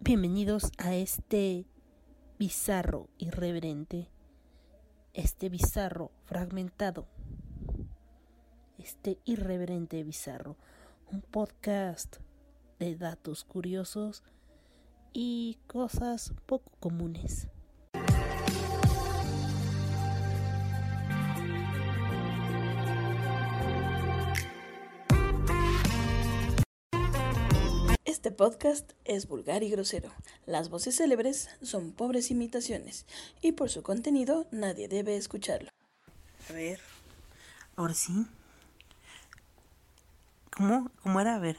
Bienvenidos a este bizarro irreverente, este bizarro fragmentado, este irreverente bizarro, un podcast de datos curiosos y cosas poco comunes. Este podcast es vulgar y grosero. Las voces célebres son pobres imitaciones y por su contenido nadie debe escucharlo. A ver, ahora sí. ¿Cómo? ¿Cómo era? A ver.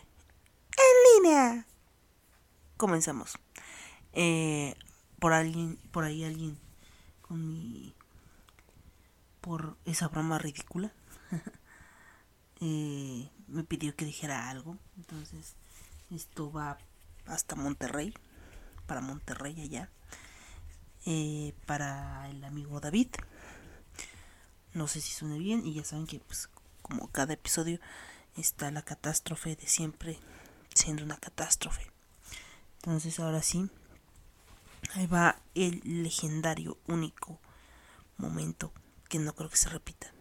En línea. Comenzamos. Eh, por alguien, por ahí alguien con mi, por esa broma ridícula, eh, me pidió que dijera algo. Entonces esto va hasta Monterrey, para Monterrey allá, eh, para el amigo David. No sé si suene bien y ya saben que pues como cada episodio está la catástrofe de siempre siendo una catástrofe. Entonces ahora sí, ahí va el legendario, único momento que no creo que se repita.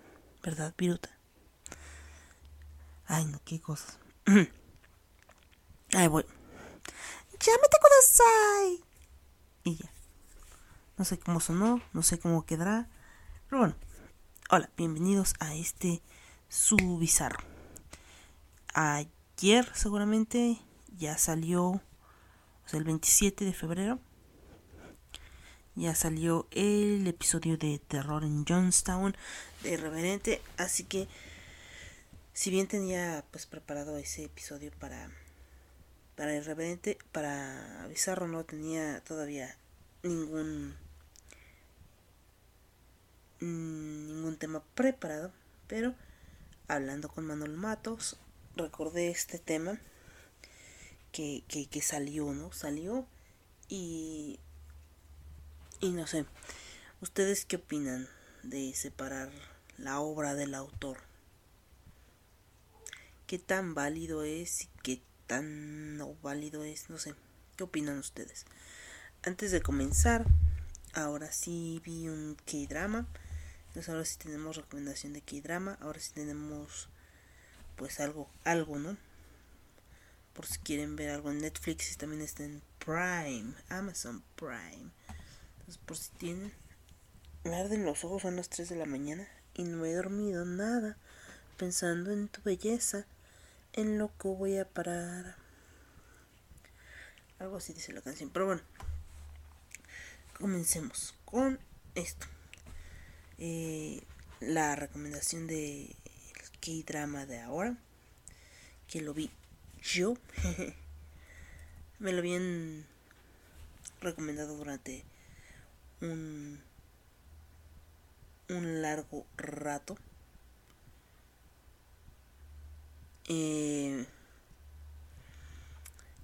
¿Verdad, Viruta? Ay, no, qué cosas. Ahí voy. Llámate kudasai. Y ya. No sé cómo sonó, no sé cómo quedará. Pero bueno. Hola, bienvenidos a este su bizarro. Ayer seguramente ya salió, o sea, el 27 de febrero, ya salió el episodio de Terror en Johnstown de Irreverente. Así que, si bien tenía pues preparado ese episodio para para Irreverente, para Bizarro no tenía todavía ningún ningún tema preparado, pero hablando con Manuel Matos recordé este tema que, que, que salió, ¿no? Salió y y no sé, ¿ustedes qué opinan de separar la obra del autor? ¿Qué tan válido es y qué tan no válido es? No sé, ¿qué opinan ustedes? Antes de comenzar, ahora sí vi un K-drama. Entonces ahora sí tenemos recomendación de K-drama. Ahora sí tenemos pues algo, algo, ¿no? Por si quieren ver algo en Netflix y también está en Prime, Amazon Prime por si tienen. Me arden los ojos, son las 3 de la mañana y no he dormido nada. Pensando en tu belleza, en lo que voy a parar. Algo así dice la canción. Pero bueno, comencemos con esto. Eh, la recomendación de K-drama de ahora, que lo vi yo. Me lo habían recomendado durante un, un largo rato. Eh,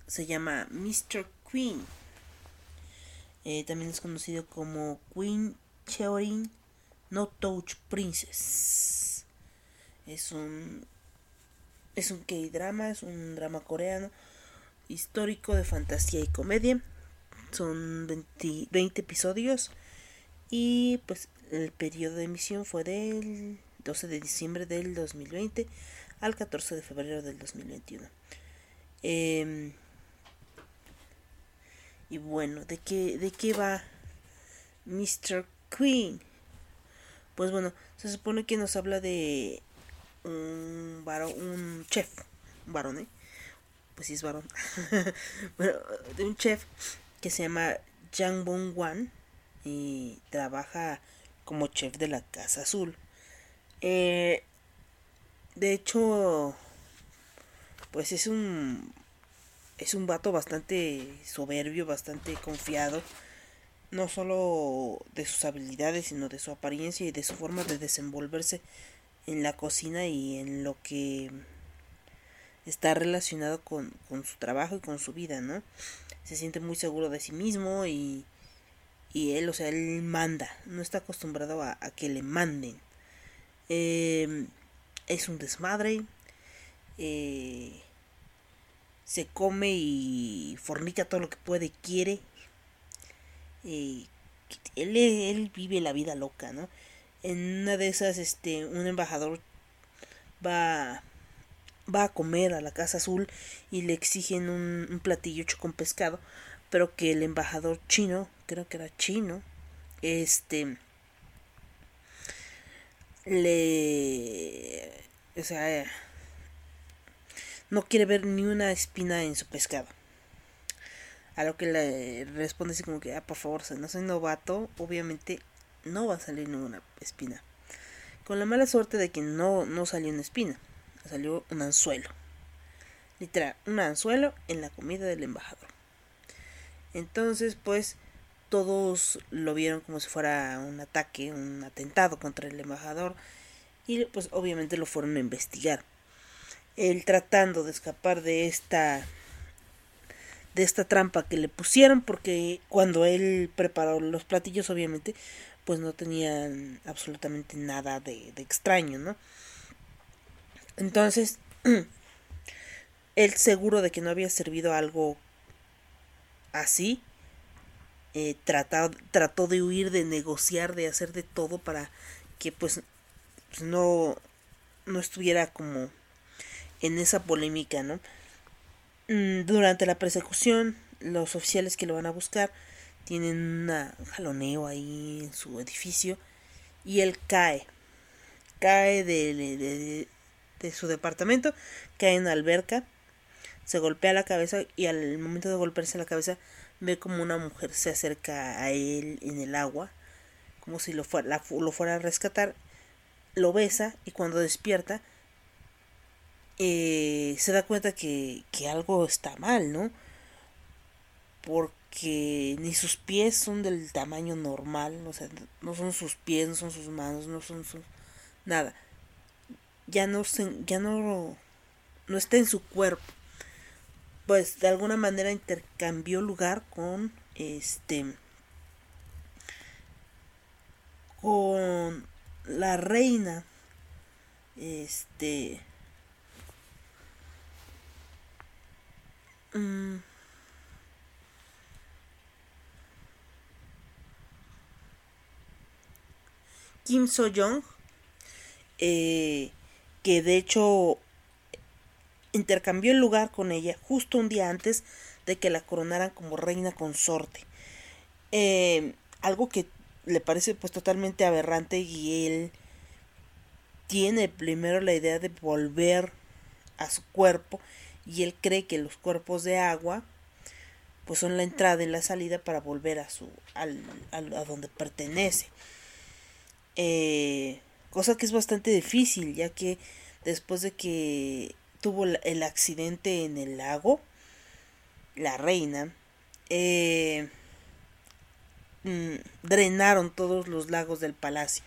se llama Mr. Queen. Eh, también es conocido como Queen Cheorin No Touch Princess. Es un es un K-drama, es un drama coreano histórico de fantasía y comedia. Son 20, 20 episodios y pues el periodo de emisión fue del 12 de diciembre del 2020 al 14 de febrero del 2021. Eh, y bueno, ¿de qué, ¿de qué va Mr. Queen? Pues bueno, se supone que nos habla de un varón, un chef, un varón, ¿eh? Pues sí es varón. bueno, de un chef que se llama Jang Bong Wan y trabaja como chef de la Casa Azul. Eh, de hecho, pues es un es un vato bastante soberbio, bastante confiado, no solo de sus habilidades, sino de su apariencia y de su forma de desenvolverse en la cocina y en lo que está relacionado con, con su trabajo y con su vida, ¿no? Se siente muy seguro de sí mismo y, y él, o sea, él manda, no está acostumbrado a, que le manden. Em, es un desmadre, eh, se come y fornica todo lo que puede, quiere. Eh, él, él vive la vida loca, ¿no? En una de esas, este, un embajador va va a comer a la Casa Azul y le exigen un, un, platillo hecho con pescado, pero que el embajador chino, creo que era chino, este le o sea no quiere ver ni una espina en su pescado. A lo que le responde así como que, ah, por favor, no soy novato, obviamente no va a salir ninguna espina. Con la mala suerte de que no, no salió una espina salió un anzuelo. Literal, un anzuelo en la comida del embajador. Entonces, pues, todos lo vieron como si fuera un ataque, un atentado contra el embajador. Y pues obviamente lo fueron a investigar. Él tratando de escapar de esta de esta trampa que le pusieron porque cuando él preparó los platillos obviamente pues no tenían absolutamente nada de, de extraño, ¿no? Entonces, él seguro de que no había servido algo así, eh, trató, de huir, de negociar, de hacer de todo para que pues, no, no estuviera como en esa polémica, ¿no? Mm, durante la persecución, los oficiales que lo van a buscar tienen un jaloneo ahí en su edificio y él cae. Cae de, de su departamento, cae en una alberca, se golpea la cabeza y al momento de golpearse la cabeza ve como una mujer se acerca a él en el agua, como si lo fuera, lo fuera a rescatar, lo besa y cuando despierta eh, se da cuenta que, que algo está mal, ¿no? Porque ni sus pies son del tamaño normal, o sea, no son sus pies, no son sus manos, no son sus... nada ya no se, ya no no está en su cuerpo pues de alguna manera intercambió lugar con este con la reina este mm, Kim So Young eh, que de hecho intercambió el lugar con ella justo un día antes de que la coronaran como reina consorte. Eh, algo que le parece pues totalmente aberrante y él tiene primero la idea de volver a su cuerpo y él cree que los cuerpos de agua pues son la entrada y la salida para volver a su al, a donde pertenece eh, cosa que es bastante difícil, ya que después de que tuvo el accidente en el lago, la reina, eh, mm, drenaron todos los lagos del palacio.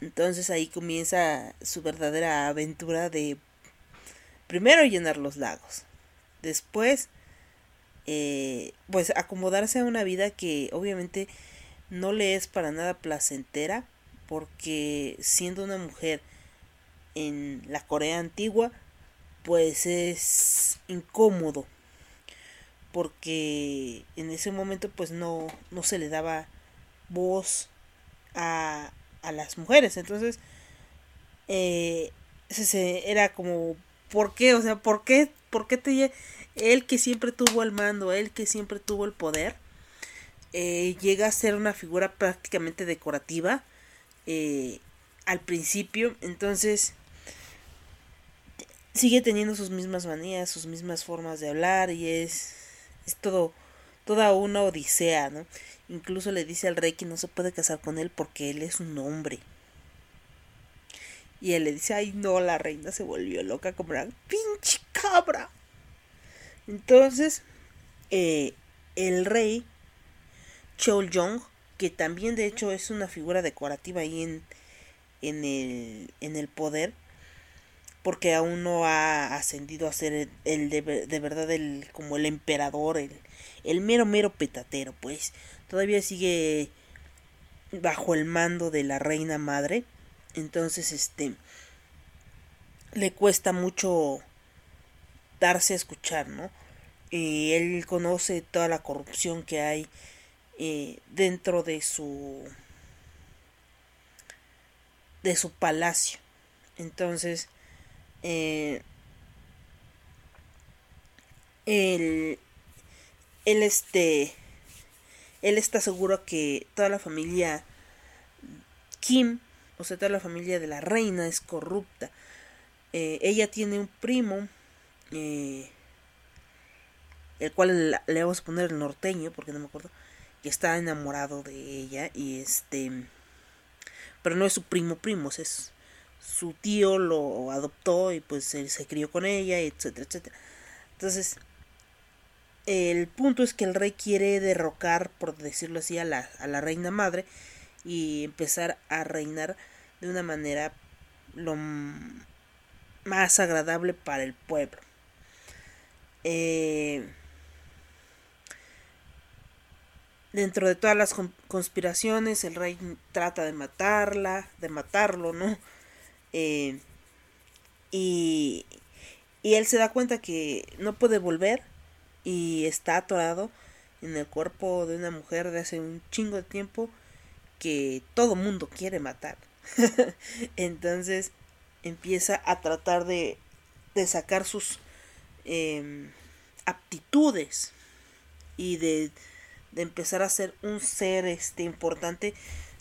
Entonces ahí comienza su verdadera aventura de primero llenar los lagos, después eh, pues acomodarse a una vida que obviamente no le es para nada placentera porque siendo una mujer en la Corea antigua, pues es incómodo porque en ese momento pues no, no se le daba voz a, a las mujeres entonces eh, ese era como ¿por qué? o sea ¿por qué? ¿por qué te él que siempre tuvo el mando él que siempre tuvo el poder eh, llega a ser una figura prácticamente decorativa eh, al principio. Entonces sigue teniendo sus mismas manías, sus mismas formas de hablar y es, es todo, toda una odisea, ¿no? Incluso le dice al rey que no se puede casar con él porque él es un hombre. Y él le dice, ay no, la reina se volvió loca como una pinche cabra. Entonces, eh, el rey Jong que también de hecho es una figura decorativa ahí en, en, el, en el poder, porque aún no ha ascendido a ser el, de, verdad el, como el emperador, el, el mero mero petatero, pues todavía sigue bajo el mando de la reina madre. Entonces, este, le cuesta mucho darse a escuchar, ¿no? Y él conoce toda la corrupción que hay eh, dentro de su de su palacio. Entonces, eh, él, él, este, él está seguro que toda la familia Kim, o sea, toda la familia de la reina es corrupta. Eh, ella tiene un primo, eh, el cual le vamos a poner el norteño, porque no me acuerdo, que está enamorado de ella y este, pero no es su primo primo, es su tío lo adoptó y pues él se crió con ella, etcétera, etcétera. Entonces, el punto es que el rey quiere derrocar, por decirlo así, a la, a la reina madre y empezar a reinar de una manera lo más agradable para el pueblo. Eh, dentro de todas las conspiraciones, el rey trata de matarla, de matarlo, ¿no? Eh, y, y él se da cuenta que no puede volver y está atorado en el cuerpo de una mujer de hace un chingo de tiempo que todo mundo quiere matar. Entonces empieza a tratar de, de sacar sus em, aptitudes y de, de, empezar a ser un ser este importante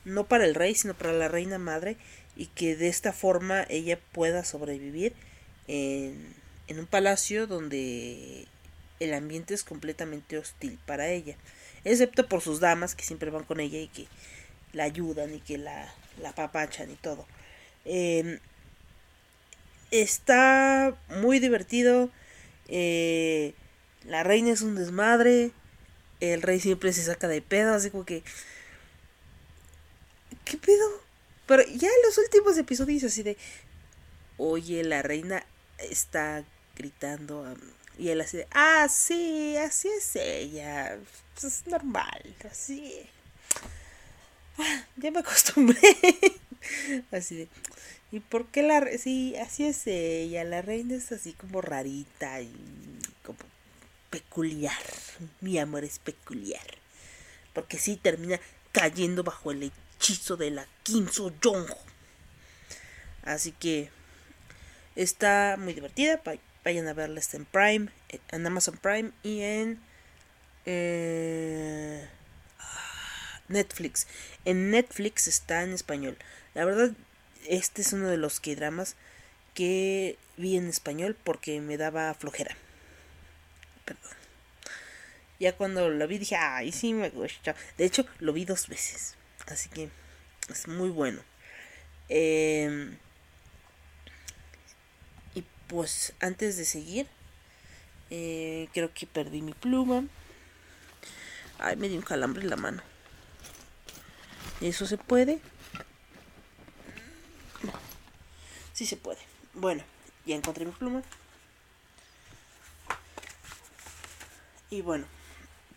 no para el rey sino para la reina madre y que de esta forma ella pueda sobrevivir en, en un palacio donde el ambiente es completamente hostil para ella, excepto por sus damas que siempre van con ella y que la ayudan y que la, la papachan y todo. Em, está muy divertido. Eh, la reina es un desmadre. El rey siempre se saca de pedo, así como que... ¿Qué pedo? Pero ya en los últimos episodios así de... Oye, la reina está gritando y él así de, ah, sí, así es ella. Pues es normal, así. Ah, ya me acostumbré. así de, ¿y por qué la... Sí, así es ella. La reina es así como rarita y como peculiar. Mi amor es peculiar. Porque sí termina cayendo bajo el hechizo de la Kim. Así que está muy divertida. Vayan a verla, está en Prime, en Amazon Prime y en eh, Netflix. En Netflix está en español. La verdad, este es uno de los que dramas que vi en español porque me daba flojera. Perdón. Ya cuando lo vi dije, ay, sí me gusta. De hecho, lo vi dos veces. Así que es muy bueno. Eh, pues antes de seguir, eh, creo que perdí mi pluma. Ay, me dio un calambre en la mano. ¿Eso se puede? Sí se puede. Bueno, ya encontré mi pluma. Y bueno,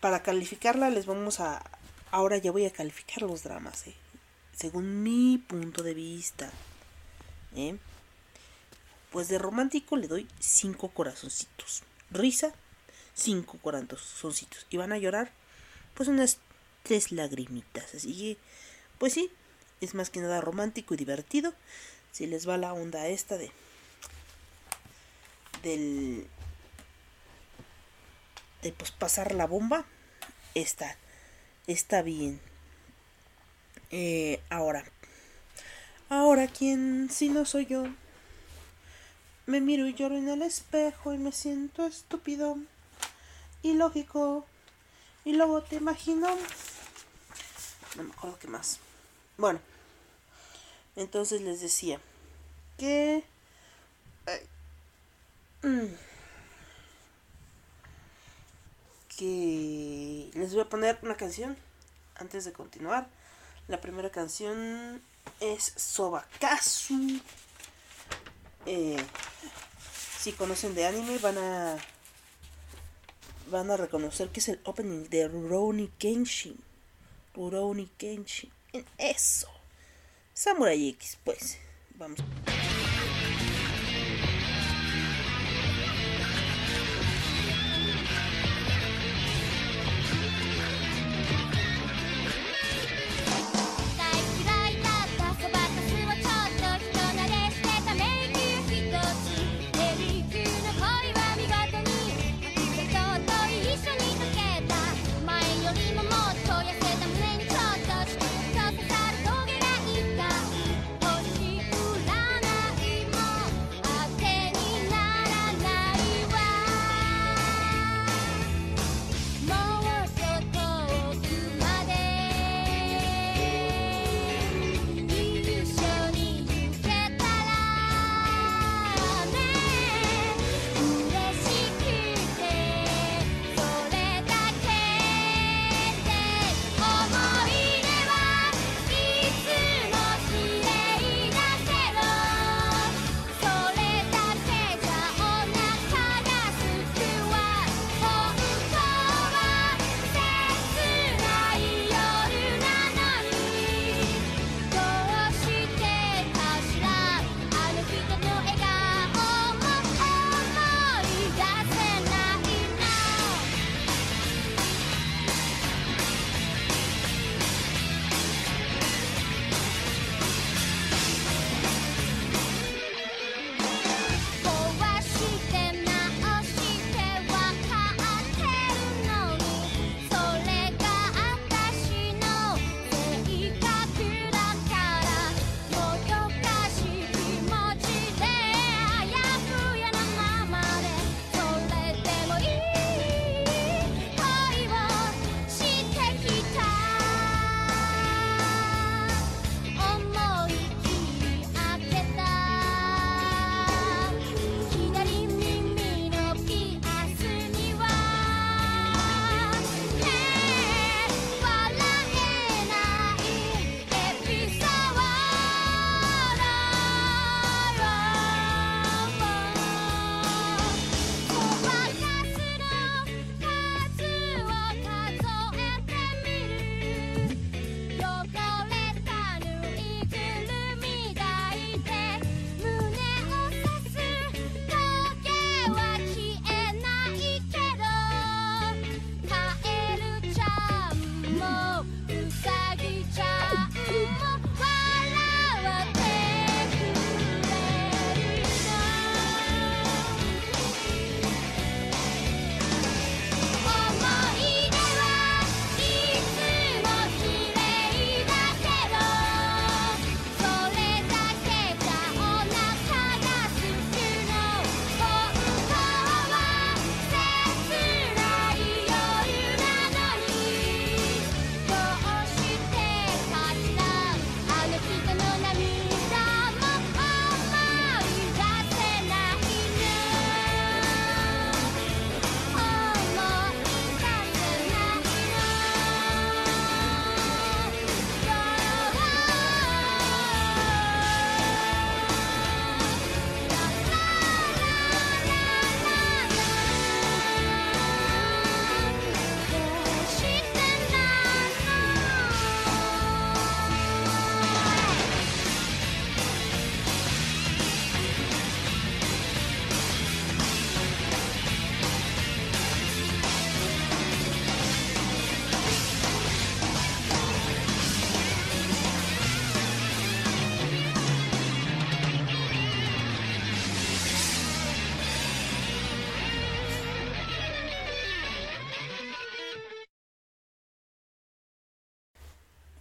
para calificarla les vamos a... Ahora ya voy a calificar los dramas, ¿eh? según mi punto de vista. ¿eh? Pues de romántico le doy cinco corazoncitos. Risa, cinco corazoncitos. Y van a llorar, pues unas tres lagrimitas. Así que, pues sí, es más que nada romántico y divertido. Si les va la onda esta de. del. de pues pasar la bomba, está. Está bien. Eh, ahora. Ahora, ¿quién? Si no soy yo. Me miro y lloro en el espejo y me siento estúpido. Y lógico. Y luego te imagino. No me acuerdo qué más. Bueno. Entonces les decía que... Mm, que les voy a poner una canción antes de continuar. La primera canción es Sobakasu eh, si conocen de anime van a van a reconocer que es el opening de Ronnie Kenshin. Rurouni Kenshin. Eso. Samurai X, pues. Vamos.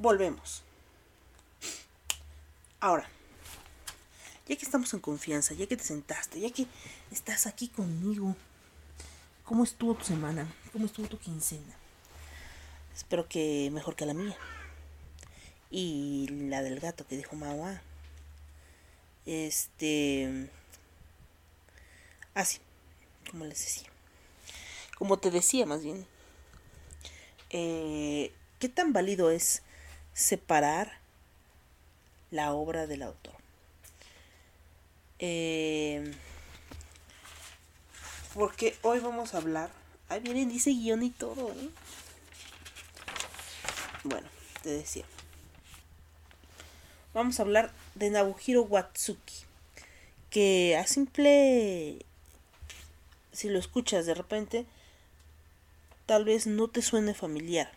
Volvemos. Ahora, ya que estamos en confianza, ya que te sentaste, ya que estás aquí conmigo, ¿cómo estuvo tu semana? ¿Cómo estuvo tu quincena? Espero que mejor que la mía. Y la del gato que dijo Mawa. Este. Así, como les decía. Como te decía, más bien. Eh, ¿Qué tan válido es separar la obra del autor. Eh, porque hoy vamos a hablar. Ahí vienen, dice guion y todo. ¿eh? Bueno, te decía. Vamos a hablar de Nabuhiro Watsuki, que a simple si lo escuchas de repente tal vez no te suene familiar.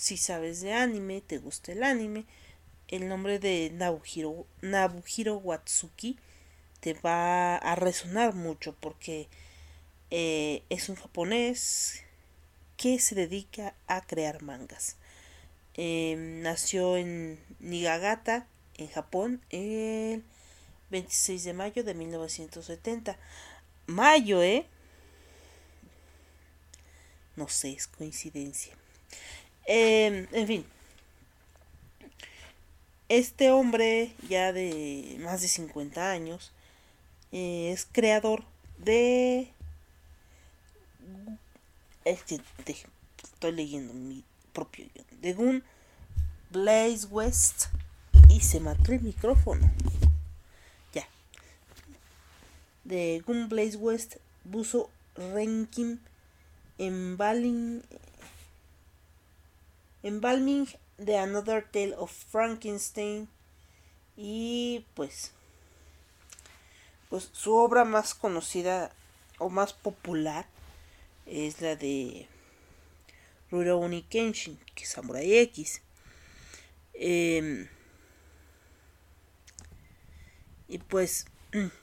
Si sabes de anime, te gusta el anime, el nombre de Nabuhiro, Nabuhiro Watsuki te va a resonar mucho porque eh, es un japonés que se dedica a crear mangas. Em, nació en Nigagata, en Japón, el 26 de mayo de 1970. Mayo, ¿eh? No sé, es coincidencia. Em, en fin. Este hombre, ya de más de 50 años, eh, es creador de... Este, estoy leyendo mi propio De Gun Blaze West. Y se mató el micrófono. Ya. De Gun Blaze West, Buso Renkin Embalming, Embalming The Another Tale of Frankenstein y pues pues su obra más conocida o más popular es la de Rurouni Kenshin, que es Samurai X. Em, y pues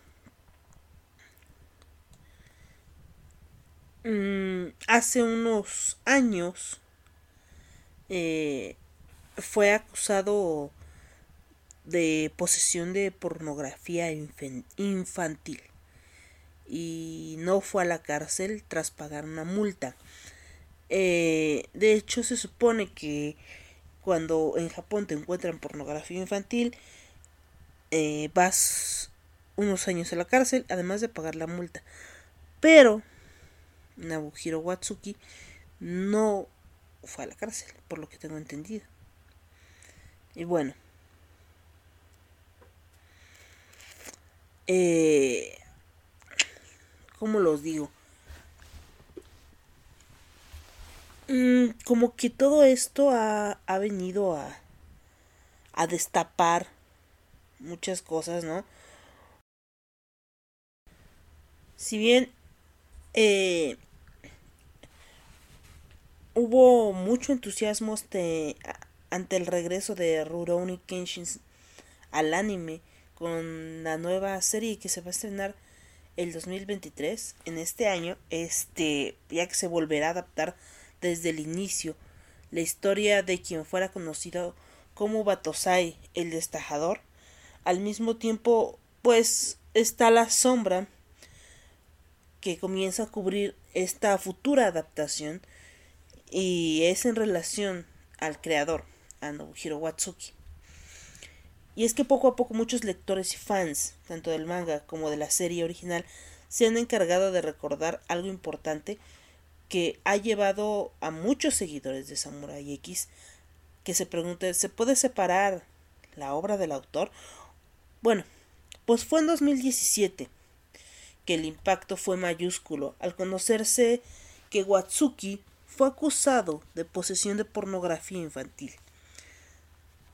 Mm, hace unos años eh, fue acusado de posesión de pornografía infantil y no fue a la cárcel tras pagar una multa. Eh, de hecho, se supone que cuando en Japón te encuentran pornografía infantil, eh, vas unos años a la cárcel, además de pagar la multa. Pero Nabuhiro Watsuki no fue a la cárcel, por lo que tengo entendido. Y bueno. Eh, ¿Cómo los digo? Mm, como que todo esto ha, ha venido a, a destapar muchas cosas, ¿no? Si bien eh, hubo mucho entusiasmo este, ante el regreso de Rurouni Kenshin al anime con la nueva serie que se va a estrenar el 2023 en este año este ya que se volverá a adaptar desde el inicio. La historia de quien fuera conocido como Batosai el destajador al mismo tiempo pues está la sombra que comienza a cubrir esta futura adaptación y es en relación al creador, a Nobuhiro Watsuki. Y es que poco a poco muchos lectores y fans, tanto del manga como de la serie original, se han encargado de recordar algo importante que ha llevado a muchos seguidores de Samurai X que se pregunten, ¿se puede separar la obra del autor? Bueno, pues fue en 2017 que el impacto fue mayúsculo al conocerse que Watsuki fue acusado de posesión de pornografía infantil,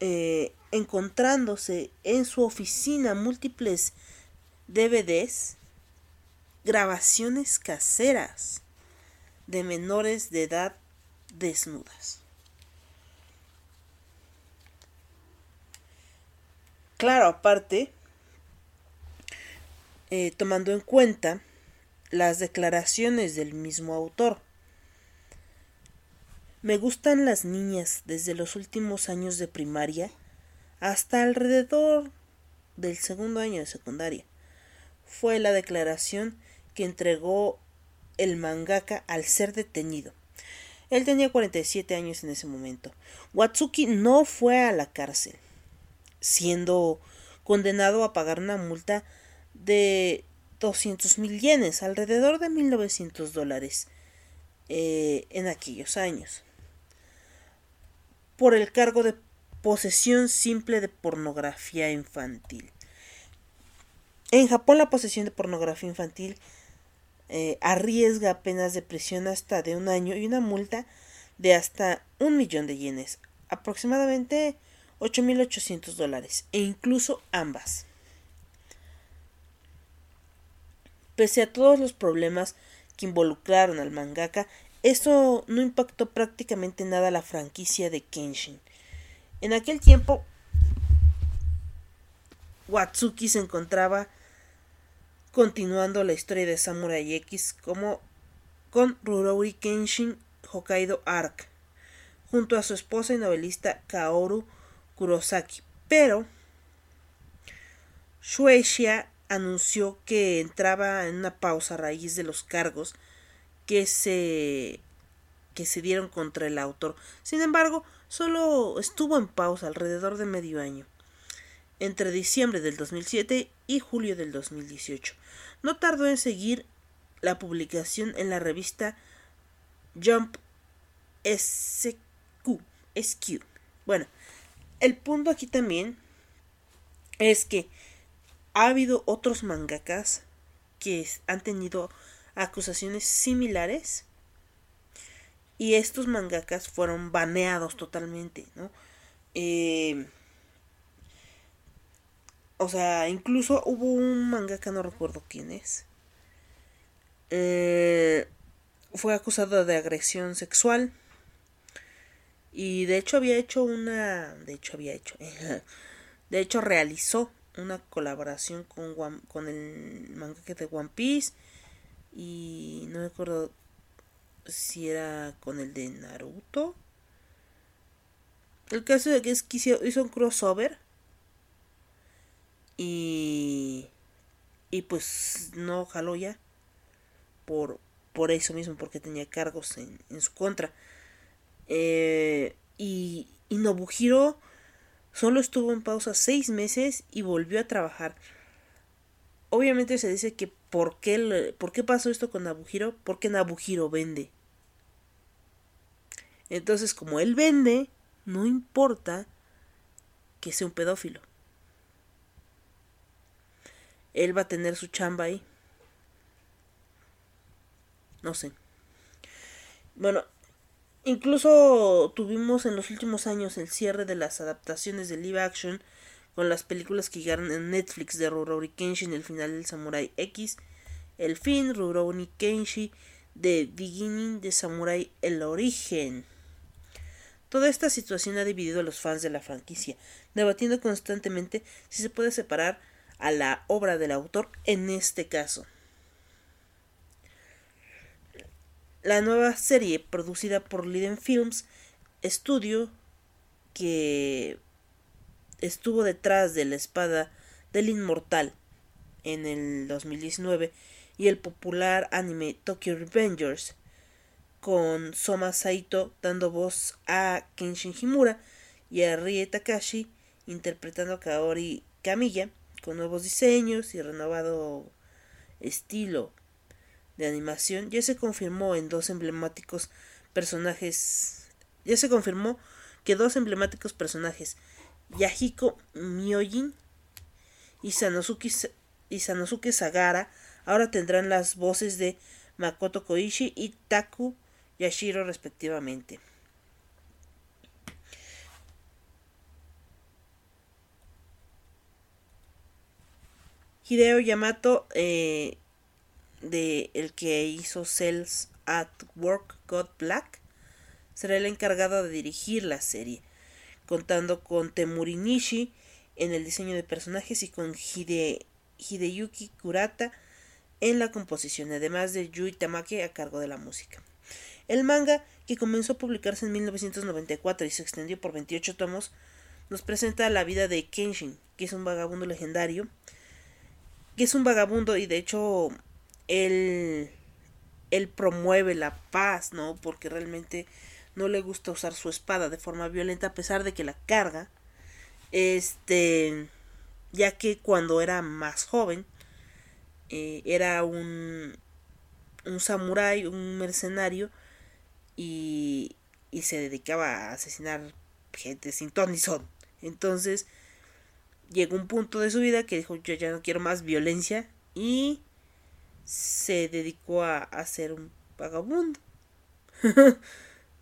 eh, encontrándose en su oficina múltiples DVDs, grabaciones caseras de menores de edad desnudas. Claro, aparte, eh, tomando en cuenta las declaraciones del mismo autor. Me gustan las niñas desde los últimos años de primaria hasta alrededor del segundo año de secundaria. Fue la declaración que entregó el mangaka al ser detenido. Él tenía 47 años en ese momento. Watsuki no fue a la cárcel, siendo condenado a pagar una multa de 200 mil yenes, alrededor de 1900 dólares, eh, en aquellos años por el cargo de posesión simple de pornografía infantil. En Japón la posesión de pornografía infantil eh, arriesga penas de prisión hasta de un año y una multa de hasta un millón de yenes, aproximadamente 8.800 dólares e incluso ambas. Pese a todos los problemas que involucraron al mangaka, esto no impactó prácticamente nada a la franquicia de Kenshin. En aquel tiempo, Watsuki se encontraba continuando la historia de Samurai X como con Rurouni Kenshin Hokkaido Arc, junto a su esposa y novelista Kaoru Kurosaki. Pero Shueisha anunció que entraba en una pausa a raíz de los cargos que se que se dieron contra el autor. Sin embargo, solo estuvo en pausa alrededor de medio año, entre diciembre del 2007 y julio del 2018. No tardó en seguir la publicación en la revista Jump SQ. SQ. Bueno, el punto aquí también es que ha habido otros mangakas que han tenido acusaciones similares y estos mangakas fueron baneados totalmente, ¿no? Eh, o sea, incluso hubo un mangaka, no recuerdo quién es, eh, fue acusado de agresión sexual y de hecho había hecho una, de hecho había hecho, de hecho realizó una colaboración con, con el mangaka de One Piece y no me acuerdo si era con el de Naruto. El caso es que hizo un crossover y y pues no jaló ya por por eso mismo porque tenía cargos en, en su contra eh, y, y Nobuhiro Solo estuvo en pausa seis meses y volvió a trabajar. Obviamente se dice que ¿por qué, ¿por qué pasó esto con Nabuhiro? Porque Nabuhiro vende. Entonces, como él vende, no importa que sea un pedófilo. Él va a tener su chamba ahí. No sé. Bueno, Incluso tuvimos en los últimos años el cierre de las adaptaciones de live action con las películas que llegaron en Netflix de Rurouni Kenshin, el final del Samurai X, el fin Rurouni Kenshin, The Beginning de Samurai, el origen. Toda esta situación ha dividido a los fans de la franquicia, debatiendo constantemente si se puede separar a la obra del autor en este caso. La nueva serie producida por Liden Films, estudio que estuvo detrás de la espada del inmortal en el 2019 y el popular anime Tokyo Revengers con Soma Saito dando voz a Kenshin Himura y a Rie Takashi interpretando a Kaori Kamiya con nuevos diseños y renovado estilo de animación. Ya se confirmó en dos emblemáticos personajes ya se confirmó que dos emblemáticos personajes Yahiko Myojin y Sanosuke, y Sanosuke Sagara ahora tendrán las voces de Makoto Koichi y Taku Yashiro respectivamente. Hideo Yamato eh, de el que hizo Cells at Work God Black, será el encargado de dirigir la serie, contando con Temuri Nishi en el diseño de personajes y con Hide, Hideyuki Kurata en la composición, además de Yui Tamake a cargo de la música. El manga, que comenzó a publicarse en 1994 y se extendió por 28 tomos, nos presenta la vida de Kenshin, que es un vagabundo legendario, que es un vagabundo y de hecho él, él promueve la paz, ¿no? Porque realmente no le gusta usar su espada de forma violenta a pesar de que la carga. Este, ya que cuando era más joven, eh, era un, un samurái, un mercenario, y, y se dedicaba a asesinar gente sin ton ni son. Entonces, llegó un punto de su vida que dijo, yo ya no quiero más violencia, y se dedicó a, a ser un vagabundo.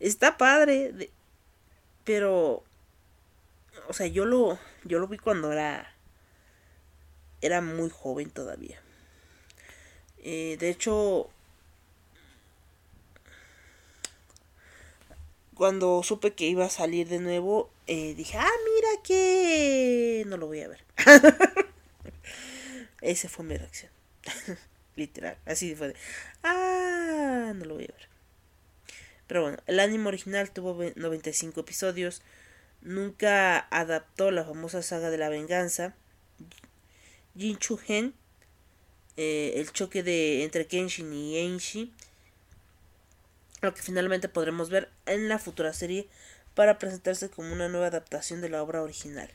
Está padre. Pero, o sea, yo lo, yo lo vi cuando era, era muy joven todavía. Eh, de hecho, cuando supe que iba a salir de nuevo, eh, dije, ah, mira que... No lo voy a ver. Esa fue mi reacción. Literal. Así fue de, ah, no lo voy a ver. Pero bueno, el anime original tuvo 95 episodios. Nunca adaptó la famosa saga de la venganza. Jin Chu Hen, eh, el choque de entre Kenshin y Enshi, lo que finalmente podremos ver en la futura serie para presentarse como una nueva adaptación de la obra original.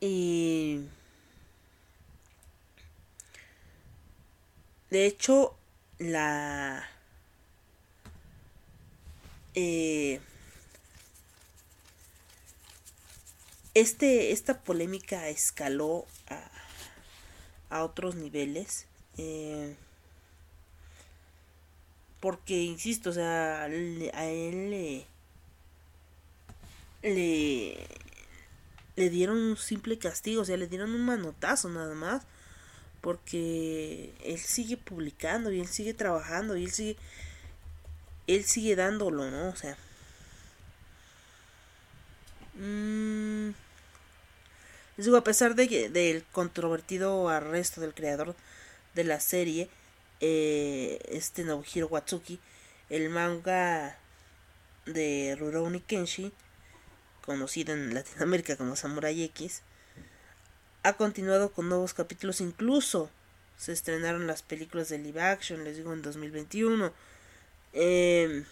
Y de hecho la eh, este esta polémica escaló a, a otros niveles eh, porque insisto o sea a él le le le dieron un simple castigo o sea le dieron un manotazo nada más porque él sigue publicando y él sigue trabajando y él sigue él sigue dándolo no o sea mmm, digo a pesar de que del controvertido arresto del creador de la serie eh, este Nobuhiro Watsuki el manga de Rurouni Kenshi conocido en Latinoamérica como Samurai X ha continuado con nuevos capítulos, incluso se estrenaron las películas de live action, les digo, en 2021. Eh,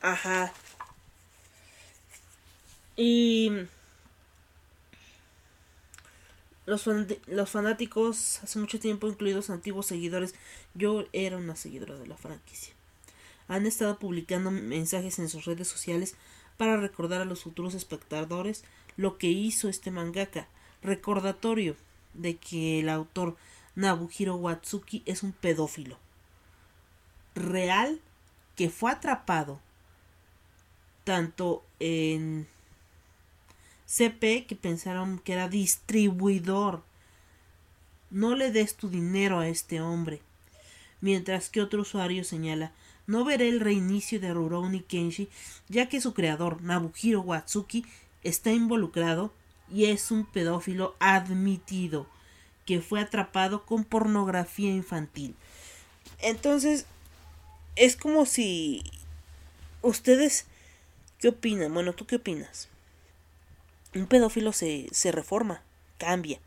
ajá. Y los, los fanáticos, hace mucho tiempo, incluidos antiguos seguidores, yo era una seguidora de la franquicia, han estado publicando mensajes en sus redes sociales para recordar a los futuros espectadores lo que hizo este mangaka, recordatorio de que el autor Nabuhiro Watsuki es un pedófilo real que fue atrapado tanto en CP que pensaron que era distribuidor. No le des tu dinero a este hombre. Mientras que otro usuario señala no veré el reinicio de Rurouni Kenshi, ya que su creador, Nabuhiro Watsuki, está involucrado y es un pedófilo admitido, que fue atrapado con pornografía infantil. Entonces, es como si ustedes ¿qué opinan? Bueno, ¿tú qué opinas? Un pedófilo se, se reforma, cambia.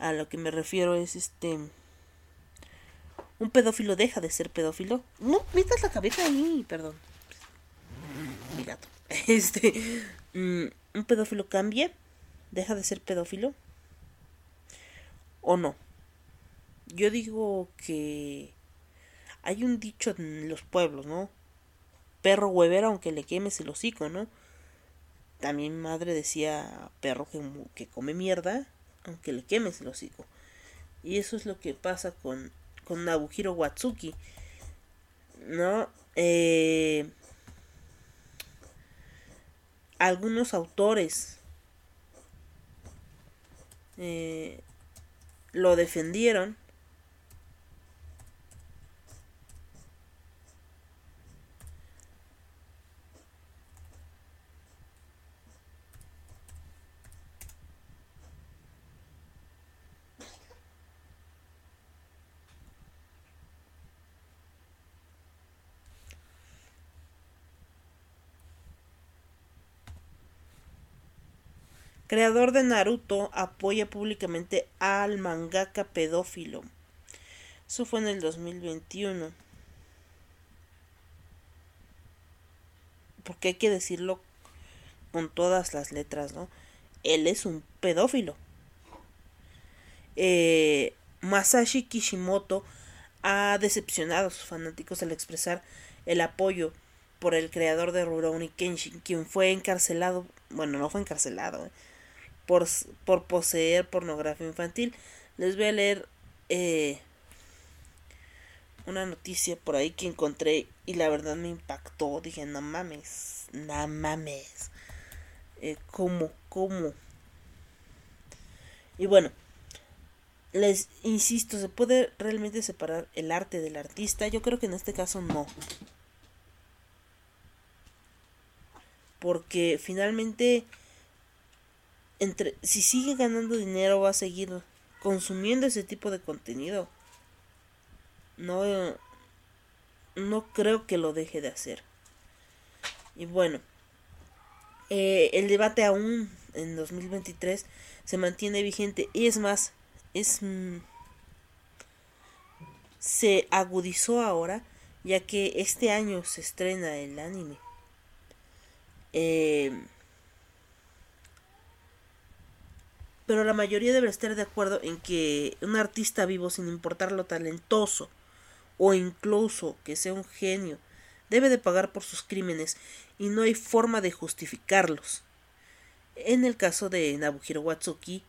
A lo que me refiero es este un pedófilo deja de ser pedófilo. No metas la cabeza ahí, perdón. Mi gato. Este. Mm, un pedófilo cambia, deja de ser pedófilo. O no. Yo digo que hay un dicho en los pueblos, ¿no? Perro huevera aunque le quemes el hocico, ¿no? También mi madre decía perro que, que come mierda aunque le quemes el hocico. Y eso es lo que pasa con con Nabuhiro Watsuki. ¿No? Eh, algunos autores eh, lo defendieron creador de Naruto, apoya públicamente al mangaka pedófilo. Eso fue en el 2021. Porque hay que decirlo con todas las letras, ¿no? Él es un pedófilo. Eh, Masashi Kishimoto ha decepcionado a sus fanáticos al expresar el apoyo por el creador de Rurouni Kenshin, quien fue encarcelado, bueno, no fue encarcelado, ¿eh? Por, por poseer pornografía infantil. Les voy a leer eh, una noticia por ahí que encontré y la verdad me impactó. Dije, no mames, no mames. Eh, ¿Cómo? ¿Cómo? Y bueno, les insisto, ¿se puede realmente separar el arte del artista? Yo creo que en este caso no. Porque finalmente, entre, si sigue ganando dinero, va a seguir consumiendo ese tipo de contenido. No, no creo que lo deje de hacer. Y bueno, eh, el debate aún en 2023 se mantiene vigente y es más, es mm, se agudizó ahora ya que este año se estrena el anime. Eh, pero la mayoría debe estar de acuerdo en que un artista vivo, sin importar lo talentoso o incluso que sea un genio, debe de pagar por sus crímenes y no hay forma de justificarlos. En el caso de Nabuhiro Watsuki,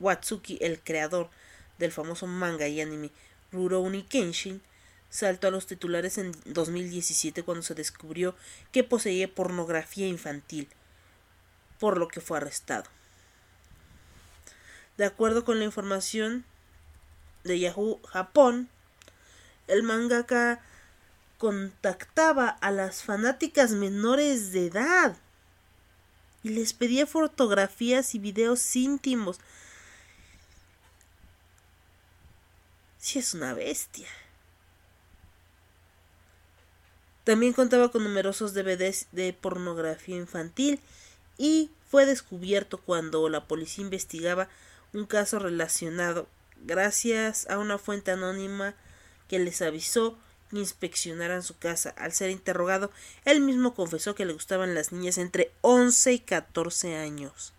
Watsuki, el creador del famoso manga y anime Rurouni Kenshin, saltó a los titulares en 2017 cuando se descubrió que poseía pornografía infantil, por lo que fue arrestado. De acuerdo con la información de Yahoo Japón, el mangaka contactaba a las fanáticas menores de edad y les pedía fotografías y videos íntimos. Si es una bestia. También contaba con numerosos DVDs de pornografía infantil y fue descubierto cuando la policía investigaba un caso relacionado gracias a una fuente anónima que les avisó que inspeccionaran su casa. Al ser interrogado, él mismo confesó que le gustaban las niñas entre 11 y 14 años.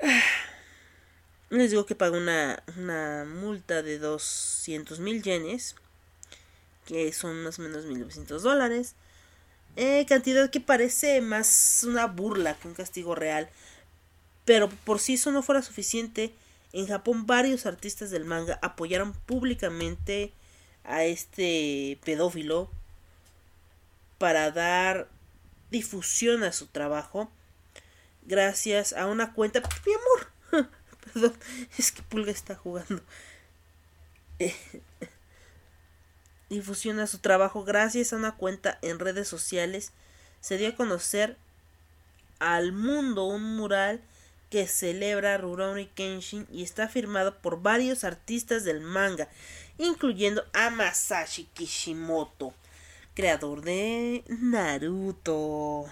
Les digo que pagó una, una multa de 200 mil yenes, que son más o menos 1900 dólares. Eh, cantidad que parece más una burla que un castigo real. Pero por si eso no fuera suficiente, en Japón varios artistas del manga apoyaron públicamente a este pedófilo para dar difusión a su trabajo gracias a una cuenta mi amor perdón es que Pulga está jugando eh, difusión a su trabajo gracias a una cuenta en redes sociales. Se dio a conocer al mundo un mural que celebra Rurouni Kenshin y está firmado por varios artistas del manga, incluyendo a Masashi Kishimoto, creador de Naruto.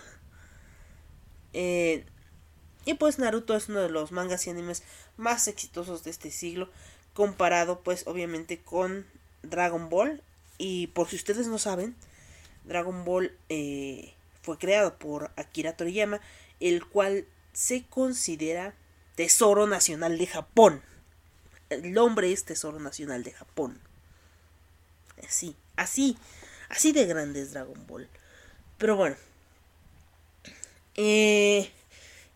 Eh, y pues Naruto es uno de los mangas y animes más exitosos de este siglo, comparado pues obviamente con Dragon Ball y por si ustedes no saben, Dragon Ball eh, fue creado por Akira Toriyama, el cual se considera Tesoro Nacional de Japón. El hombre es Tesoro Nacional de Japón. Así, así, así de grande es Dragon Ball. Pero bueno. Eh,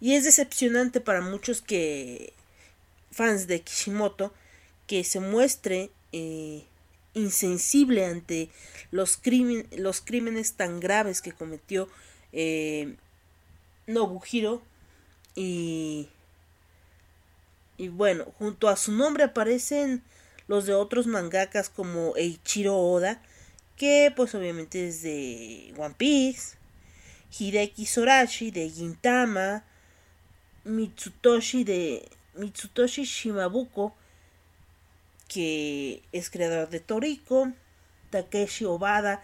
y es decepcionante para muchos que fans de Kishimoto que se muestre eh, insensible ante los, crímenes tan graves que cometió eh, Nobuhiro. Y y bueno, junto a su nombre aparecen los de otros mangakas como Eiichiro Oda, que pues obviamente es de One Piece, Hideki Sorashi de Gintama, Mitsutoshi de Mitsutoshi Shimabuko que es creador de Toriko, Takeshi Obada,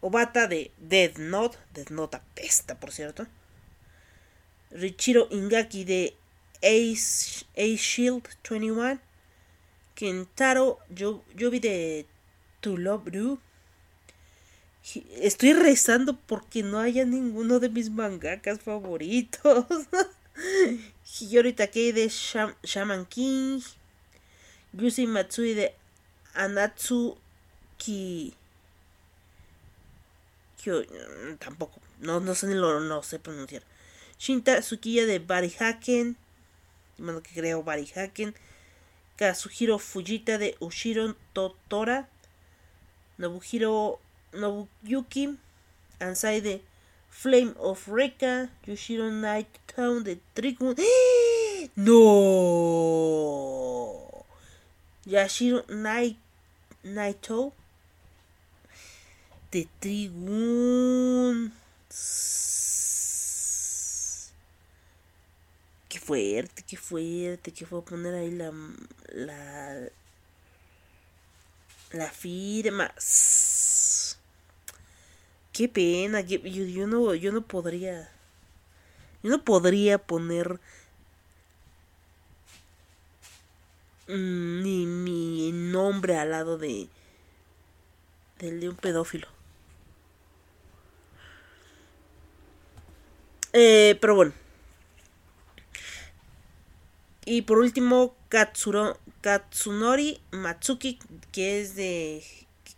Obata de Dead Note, Dead Note apesta por cierto, Richiro Ingaki de Ace, Ace Shield 21, Kentaro yo, de To Love Blue. Estoy rezando porque no haya ninguno de mis mangakas favoritos. Hiyori Takei de Shaman King. Yusei Matsui de Anatsu Ki... Mm, tampoco. no, no sé ni lo no sé pronunciar. Shinta Tsukiya de Barihaken, bueno que creo Barihaken, Kazuhiro Fujita de Ushiro Totora, Nobuhiro Nobuyuki, Ansai de Flame of Reka, Yoshiro Night Town de Trigun. ¡No! Yashiro Night Naito de Trigun. Qué fuerte, qué fuerte, que fue poner ahí la la la firma. Qué pena, yo, yo, no yo no podría yo no podría poner ni mi nombre al lado de del de un pedófilo. Eh, pero bueno. Y por último, Katsunori Matsuki, que es de,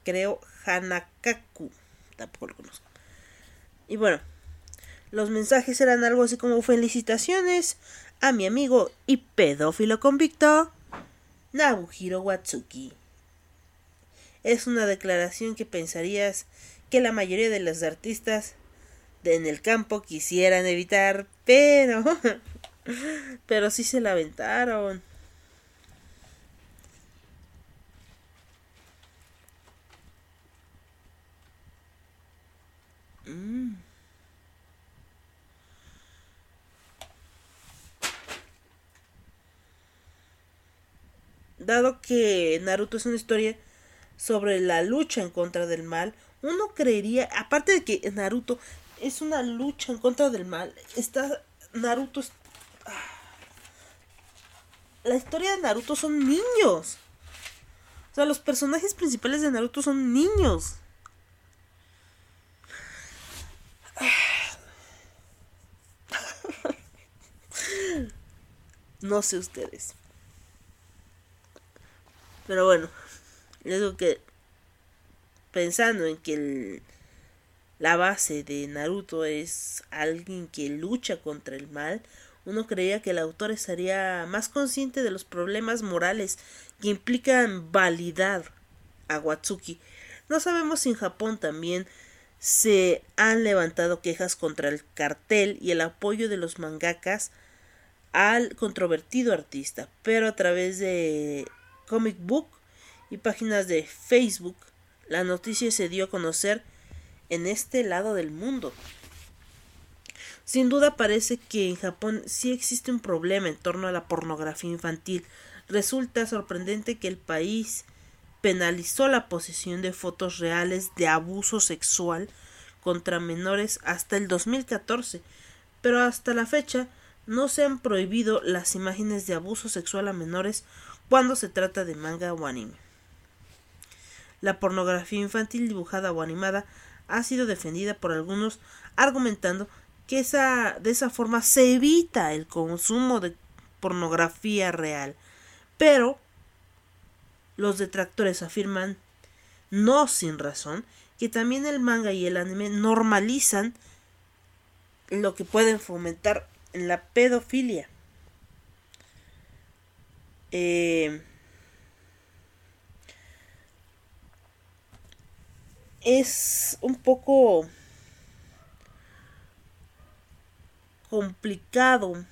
creo, Hanakaku. Tampoco lo conozco. Y bueno, los mensajes eran algo así como felicitaciones a mi amigo y pedófilo convicto, Nabuhiro Watsuki. Es una declaración que pensarías que la mayoría de los artistas en el campo quisieran evitar, pero pero sí se la aventaron. Mm. Dado que Naruto es una historia sobre la lucha en contra del mal, uno creería, aparte de que Naruto es una lucha en contra del mal, está Naruto la historia de Naruto son niños. O sea, los personajes principales de Naruto son niños. No sé ustedes. Pero bueno, les digo que pensando en que la base de Naruto es alguien que lucha contra el mal, uno creía que el autor estaría más consciente de los problemas morales que implican validar a Watsuki. No sabemos si en Japón también se han levantado quejas contra el cartel y el apoyo de los mangakas al controvertido artista, pero a través de comic book y páginas de Facebook la noticia se dio a conocer en este lado del mundo. Sin duda parece que en Japón sí existe un problema en torno a la pornografía infantil. Resulta sorprendente que el país penalizó la posesión de fotos reales de abuso sexual contra menores hasta el 2014, pero hasta la fecha no se han prohibido las imágenes de abuso sexual a menores cuando se trata de manga o anime. La pornografía infantil dibujada o animada ha sido defendida por algunos argumentando que esa, de esa forma se evita el consumo de pornografía real. Pero los detractores afirman, no sin razón, que también el manga y el anime normalizan lo que pueden fomentar la pedofilia. Eh, es un poco complicado,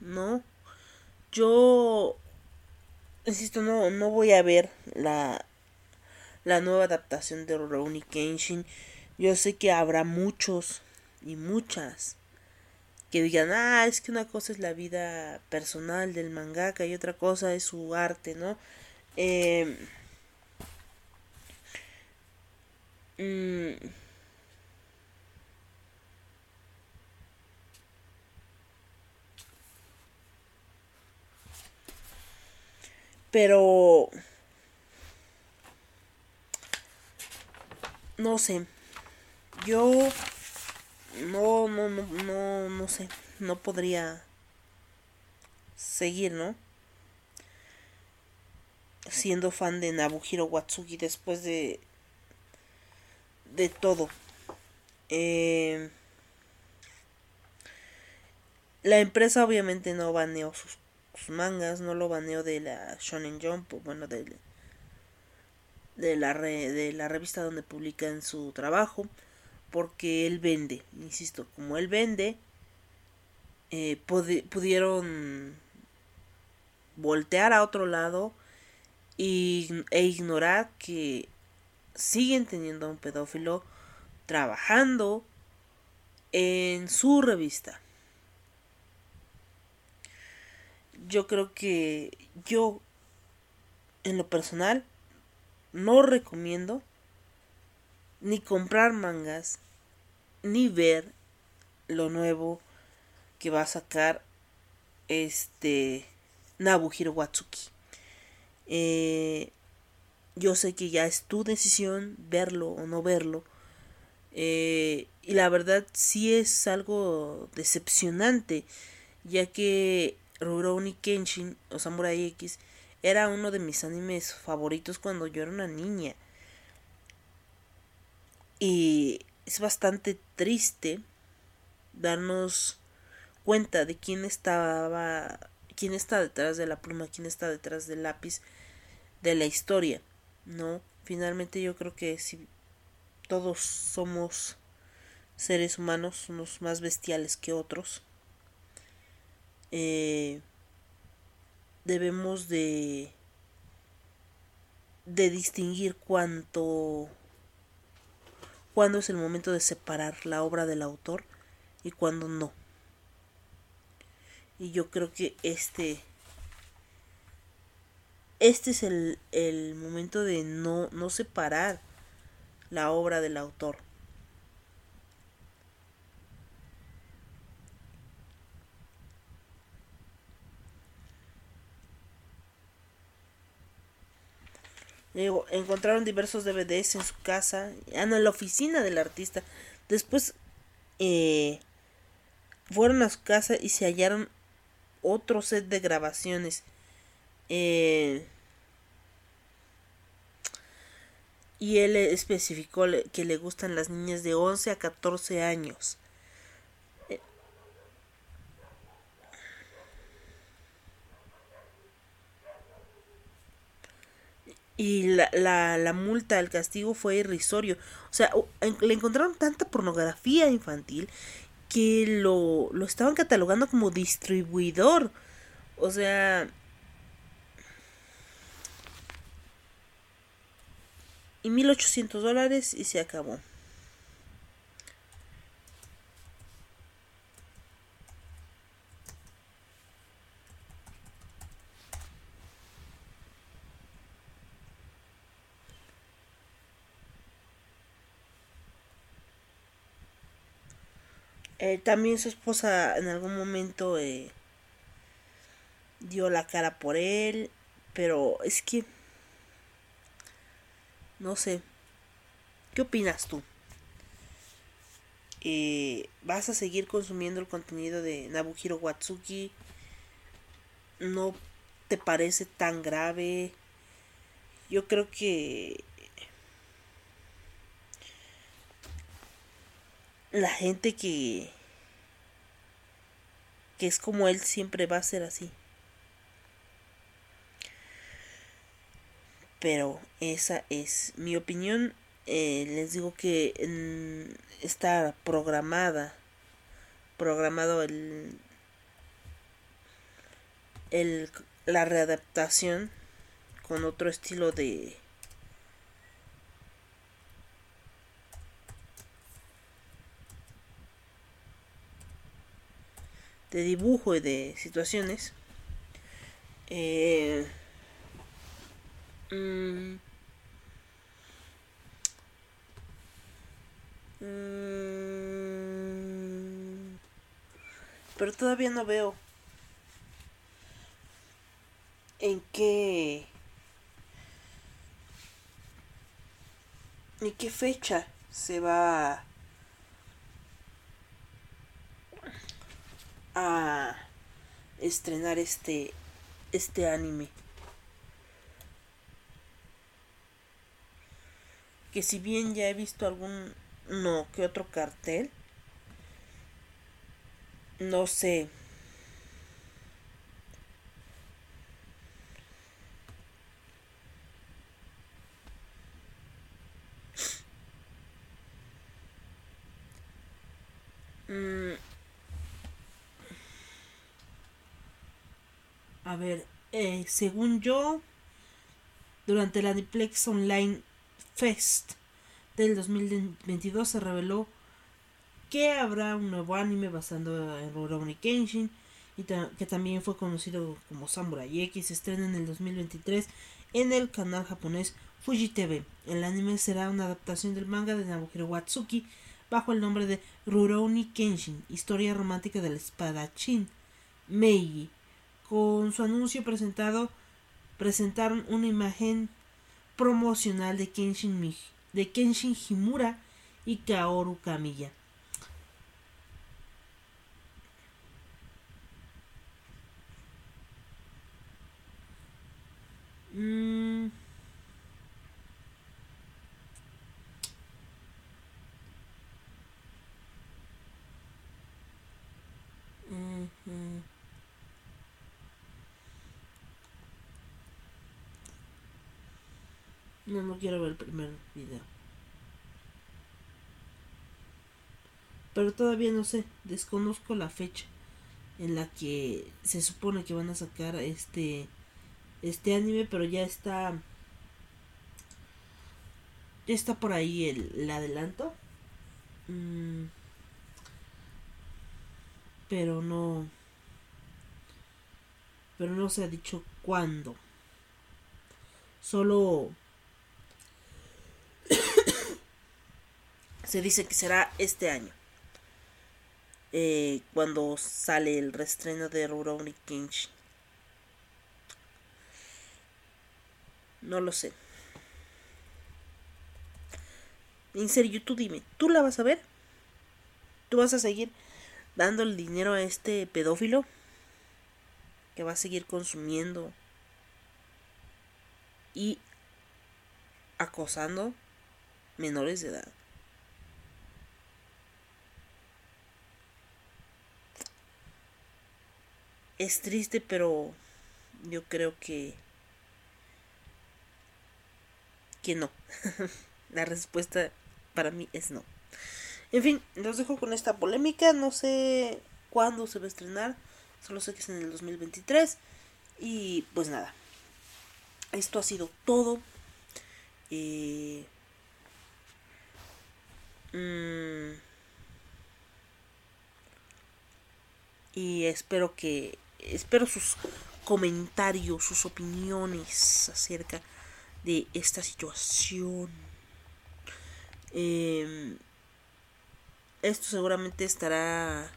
¿no? Yo, insisto, no, no voy a ver la, la nueva adaptación de Rurouni Kenshin. Yo sé que habrá muchos y muchas que digan, ah, es que una cosa es la vida personal del mangaka y otra cosa es su arte, ¿no? Eh, Pero... No sé. Yo... No, no, no, no, no sé. No podría seguir, ¿no? Siendo fan de Nabuhiro Watsuki después de... De todo. Eh, la empresa obviamente no baneó sus, mangas, no lo baneó de la Shonen Jump, bueno, de, de, la de la revista donde publican su trabajo, porque él vende, insisto, como él vende, eh, pudieron voltear a otro lado y, e ignorar que siguen teniendo a un pedófilo trabajando en su revista. Yo creo que yo, en lo personal, no recomiendo ni comprar mangas, ni ver lo nuevo que va a sacar este Nabuhiro Watsuki. Eh, yo sé que ya es tu decisión verlo o no verlo. Eh, y la verdad sí es algo decepcionante, ya que Rurouni Kenshin o Samurai X era uno de mis animes favoritos cuando yo era una niña. Y es bastante triste darnos cuenta de quién estaba quién está detrás de la pluma, quién está detrás del lápiz de la historia, ¿no? Finalmente yo creo que si todos somos seres humanos, unos más bestiales que otros, eh, debemos de de distinguir cuánto cuándo es el momento de separar la obra del autor y cuándo no. Y yo creo que este este es el, el momento de no, no separar la obra del autor. Encontraron diversos DVDs en su casa, ah, en la oficina del artista. Después eh, fueron a su casa y se hallaron otro set de grabaciones. Eh, y él especificó que le gustan las niñas de 11 a 14 años. Y la, la, la, multa, el castigo fue irrisorio. O sea, le encontraron tanta pornografía infantil que lo, lo estaban catalogando como distribuidor. O sea... Y 1800 dólares y se acabó. Eh, también su esposa en algún momento eh, dio la cara por él, pero es que no sé. ¿Qué opinas tú? Eh, ¿Vas a seguir consumiendo el contenido de Nabuhiro Watsuki? ¿No te parece tan grave? Yo creo que la gente que que es como él siempre va a ser así. Pero esa es mi opinión. Eh, les digo que está programada, programado el, el, la readaptación con otro estilo de de dibujo y de situaciones. Eh, mm, mm, pero todavía no veo en qué en qué fecha se va a estrenar este este anime. Que si bien ya he visto algún no que otro cartel, no sé Ver, eh, según yo, durante la Diplex Online Fest del 2022 se reveló que habrá un nuevo anime basado en Rurouni Kenshin y que también fue conocido como Samurai X, se estrena en el 2023 en el canal japonés Fuji TV. El anime será una adaptación del manga de Naohiro Watsuki bajo el nombre de Rurouni Kenshin, historia romántica del espadachín Meiji. Con su anuncio presentado, presentaron una imagen promocional de Kenshin, de Kenshin Himura y Kaoru Kamiya. Mm. No, no quiero ver el primer video. Pero todavía no sé, desconozco la fecha en la que se supone que van a sacar este este anime, pero ya está ya está por ahí el, adelanto. Mm. pero no pero no se ha dicho cuándo. Solo se dice que será este año. Eh, cuando sale el restreno de Rurouni Kenshin. No lo sé. En serio, tú dime, ¿tú la vas a ver? ¿Tú vas a seguir dando el dinero a este pedófilo? Que va a seguir consumiendo y acosando menores de edad. Es triste, pero yo creo que que no. La respuesta para mí es no. En fin, los dejo con esta polémica. No sé cuándo se va a estrenar. Solo sé que es en el 2023. Y pues nada. Esto ha sido todo. Eh, mm, y espero que. Espero sus comentarios, sus opiniones acerca de esta situación. Em, esto seguramente estará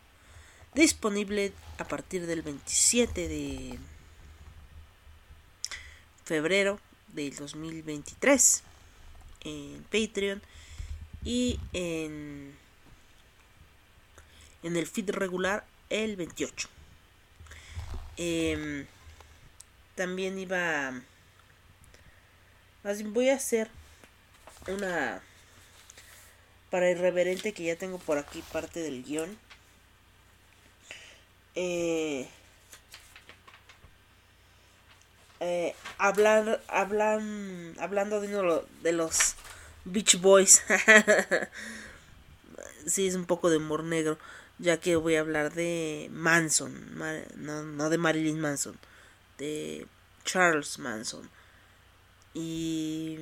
disponible a partir del 27 de febrero del 2023 en Patreon y en en el feed regular el 28 em, también iba voy a hacer una para irreverente que ya tengo por aquí parte del guion. Eh, eh, hablan, hablando de uno de los Beach Boys. sí, es un poco de humor negro, ya que voy a hablar de Manson, no, de Marilyn Manson, de Charles Manson y,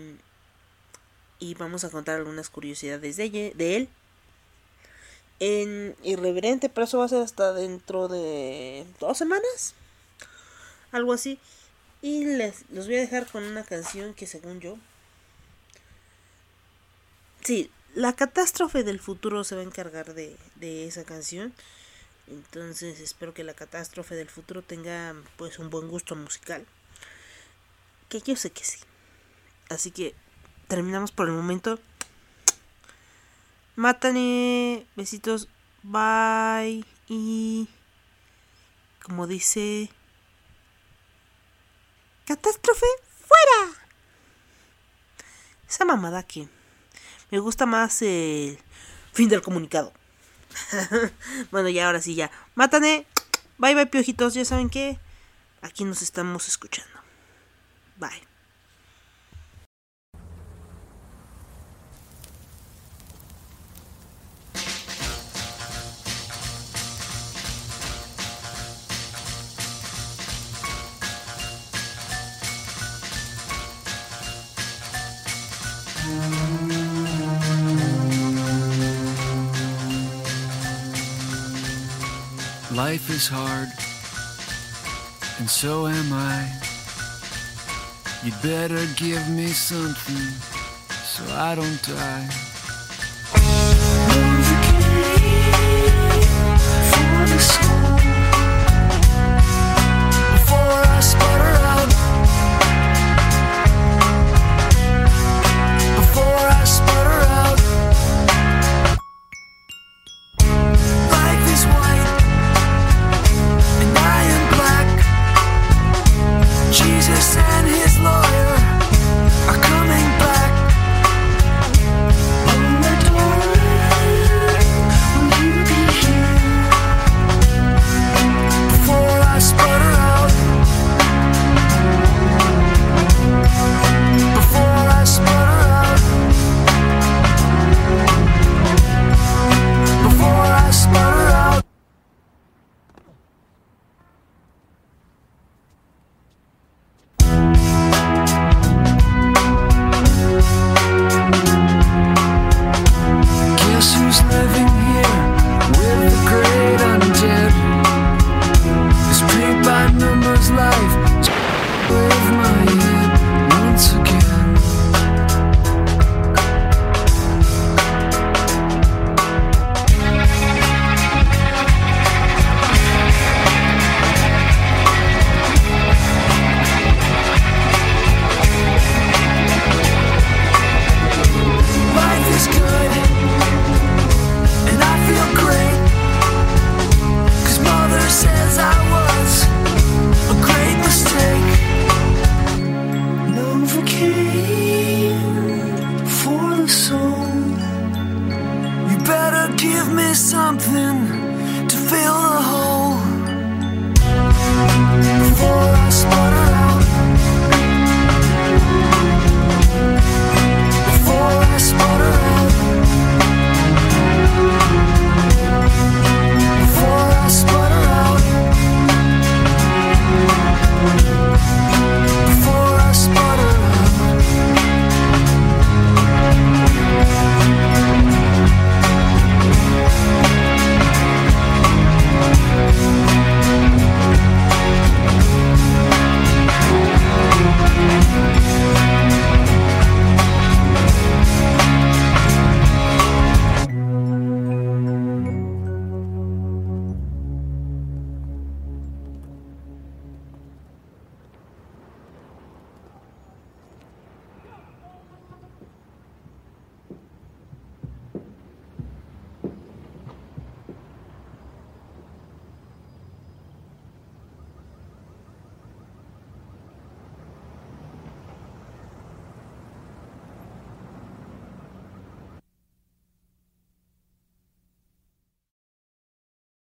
y vamos a contar algunas curiosidades de, de él. En Irreverente, pero eso va a ser hasta dentro de dos semanas. Algo así. Y les los voy a dejar con una canción que según yo... Sí, la catástrofe del futuro se va a encargar de, de esa canción. Entonces espero que la catástrofe del futuro tenga pues un buen gusto musical. Que yo sé que sí. Así que terminamos por el momento. Mátane. Besitos. Bye. Y. Como dice. Catástrofe fuera. Esa mamada que. Me gusta más el fin del comunicado. bueno, ya ahora sí, ya. Mátane. Bye bye, piojitos. Ya saben que. Aquí nos estamos escuchando. Bye. Life is hard, and so am I. You'd better give me something so I don't die.